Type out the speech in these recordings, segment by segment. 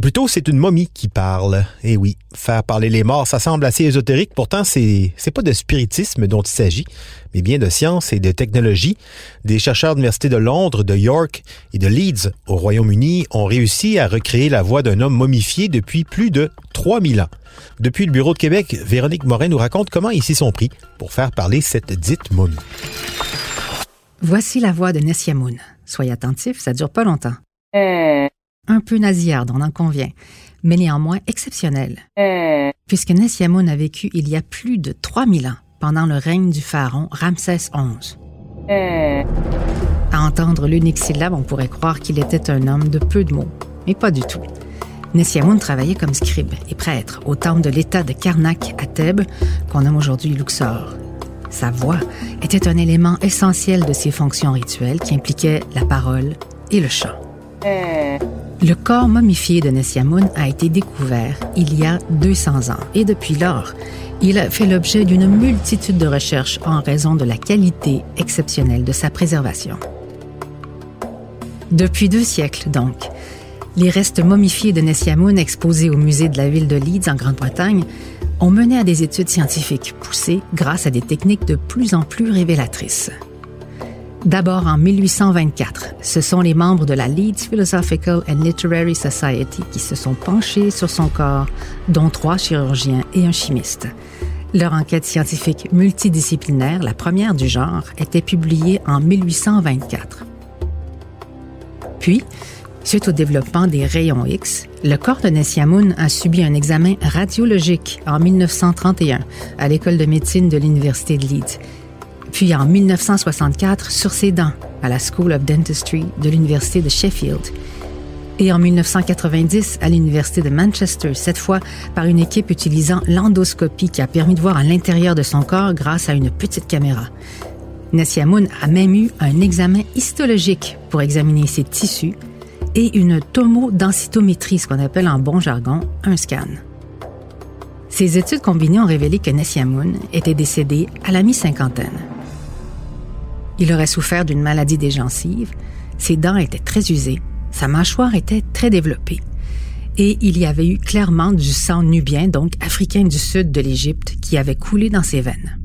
Ou plutôt, c'est une momie qui parle. Eh oui, faire parler les morts, ça semble assez ésotérique. Pourtant, c'est, c'est pas de spiritisme dont il s'agit, mais bien de science et de technologie. Des chercheurs de l'Université de Londres, de York et de Leeds au Royaume-Uni ont réussi à recréer la voix d'un homme momifié depuis plus de 3000 ans. Depuis le Bureau de Québec, Véronique Morin nous raconte comment ils s'y sont pris pour faire parler cette dite momie. Voici la voix de Nessiamoun. Soyez attentifs, ça dure pas longtemps un peu nasillarde, on en convient, mais néanmoins exceptionnelle. Puisque Nessiamoun a vécu il y a plus de 3000 ans, pendant le règne du pharaon Ramsès XI. À entendre l'unique syllabe, on pourrait croire qu'il était un homme de peu de mots, mais pas du tout. Nessiamoun travaillait comme scribe et prêtre au temple de l'État de Karnak à Thèbes, qu'on nomme aujourd'hui Luxor. Sa voix était un élément essentiel de ses fonctions rituelles qui impliquaient la parole et le chant. Le corps momifié de Nessiamoun a été découvert il y a 200 ans et depuis lors, il a fait l'objet d'une multitude de recherches en raison de la qualité exceptionnelle de sa préservation. Depuis deux siècles, donc, les restes momifiés de Nessiamoun exposés au musée de la ville de Leeds en Grande-Bretagne ont mené à des études scientifiques poussées grâce à des techniques de plus en plus révélatrices. D'abord en 1824, ce sont les membres de la Leeds Philosophical and Literary Society qui se sont penchés sur son corps, dont trois chirurgiens et un chimiste. Leur enquête scientifique multidisciplinaire, la première du genre, était publiée en 1824. Puis, suite au développement des rayons X, le corps de Nessiamoun a subi un examen radiologique en 1931 à l'école de médecine de l'Université de Leeds puis en 1964 sur ses dents à la School of Dentistry de l'Université de Sheffield. Et en 1990 à l'Université de Manchester, cette fois par une équipe utilisant l'endoscopie qui a permis de voir à l'intérieur de son corps grâce à une petite caméra. Nessiamoun a même eu un examen histologique pour examiner ses tissus et une tomodensitométrie, ce qu'on appelle en bon jargon un scan. Ces études combinées ont révélé que Nessiamoun était décédé à la mi-cinquantaine. Il aurait souffert d'une maladie des gencives, ses dents étaient très usées, sa mâchoire était très développée. Et il y avait eu clairement du sang nubien, donc africain du sud de l'Égypte, qui avait coulé dans ses veines.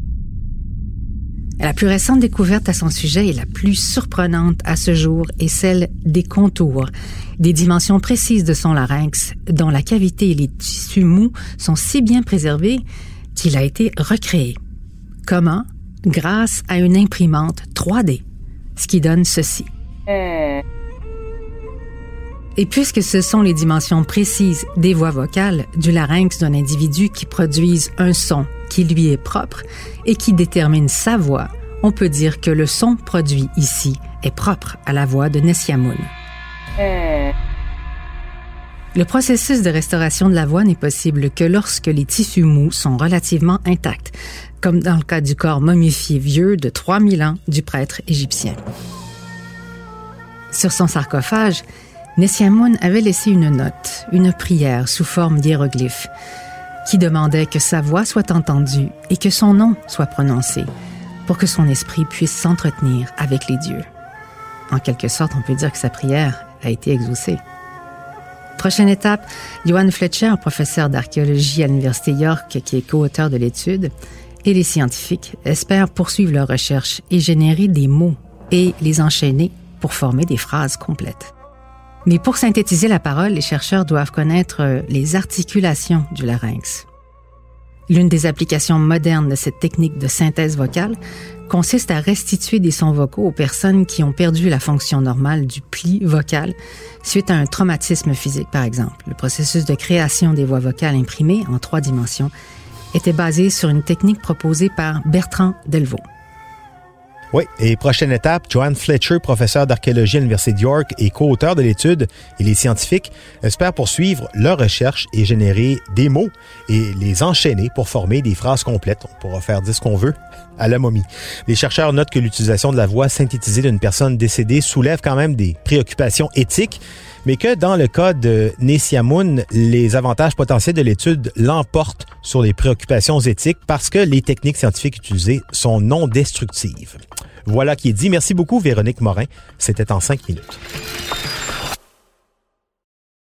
La plus récente découverte à son sujet et la plus surprenante à ce jour est celle des contours, des dimensions précises de son larynx, dont la cavité et les tissus mous sont si bien préservés qu'il a été recréé. Comment grâce à une imprimante 3D, ce qui donne ceci. Et puisque ce sont les dimensions précises des voix vocales du larynx d'un individu qui produisent un son qui lui est propre et qui détermine sa voix, on peut dire que le son produit ici est propre à la voix de Nessiamoun. Le processus de restauration de la voix n'est possible que lorsque les tissus mous sont relativement intacts, comme dans le cas du corps momifié vieux de 3000 ans du prêtre égyptien. Sur son sarcophage, Nessiamoun avait laissé une note, une prière sous forme d'hiéroglyphes, qui demandait que sa voix soit entendue et que son nom soit prononcé, pour que son esprit puisse s'entretenir avec les dieux. En quelque sorte, on peut dire que sa prière a été exaucée. Prochaine étape, Johan Fletcher, professeur d'archéologie à l'Université York, qui est co-auteur de l'étude, et les scientifiques espèrent poursuivre leurs recherches et générer des mots et les enchaîner pour former des phrases complètes. Mais pour synthétiser la parole, les chercheurs doivent connaître euh, les articulations du larynx. L'une des applications modernes de cette technique de synthèse vocale consiste à restituer des sons vocaux aux personnes qui ont perdu la fonction normale du pli vocal suite à un traumatisme physique, par exemple. Le processus de création des voix vocales imprimées en trois dimensions était basé sur une technique proposée par Bertrand Delvaux. Oui, et prochaine étape, Joanne Fletcher, professeur d'archéologie à l'Université de York et co-auteur de l'étude, et les scientifiques espèrent poursuivre leur recherche et générer des mots et les enchaîner pour former des phrases complètes. On pourra faire dire ce qu'on veut à la momie. Les chercheurs notent que l'utilisation de la voix synthétisée d'une personne décédée soulève quand même des préoccupations éthiques mais que dans le cas de Nessiamoun, les avantages potentiels de l'étude l'emportent sur les préoccupations éthiques parce que les techniques scientifiques utilisées sont non destructives. Voilà qui est dit. Merci beaucoup, Véronique Morin. C'était en cinq minutes.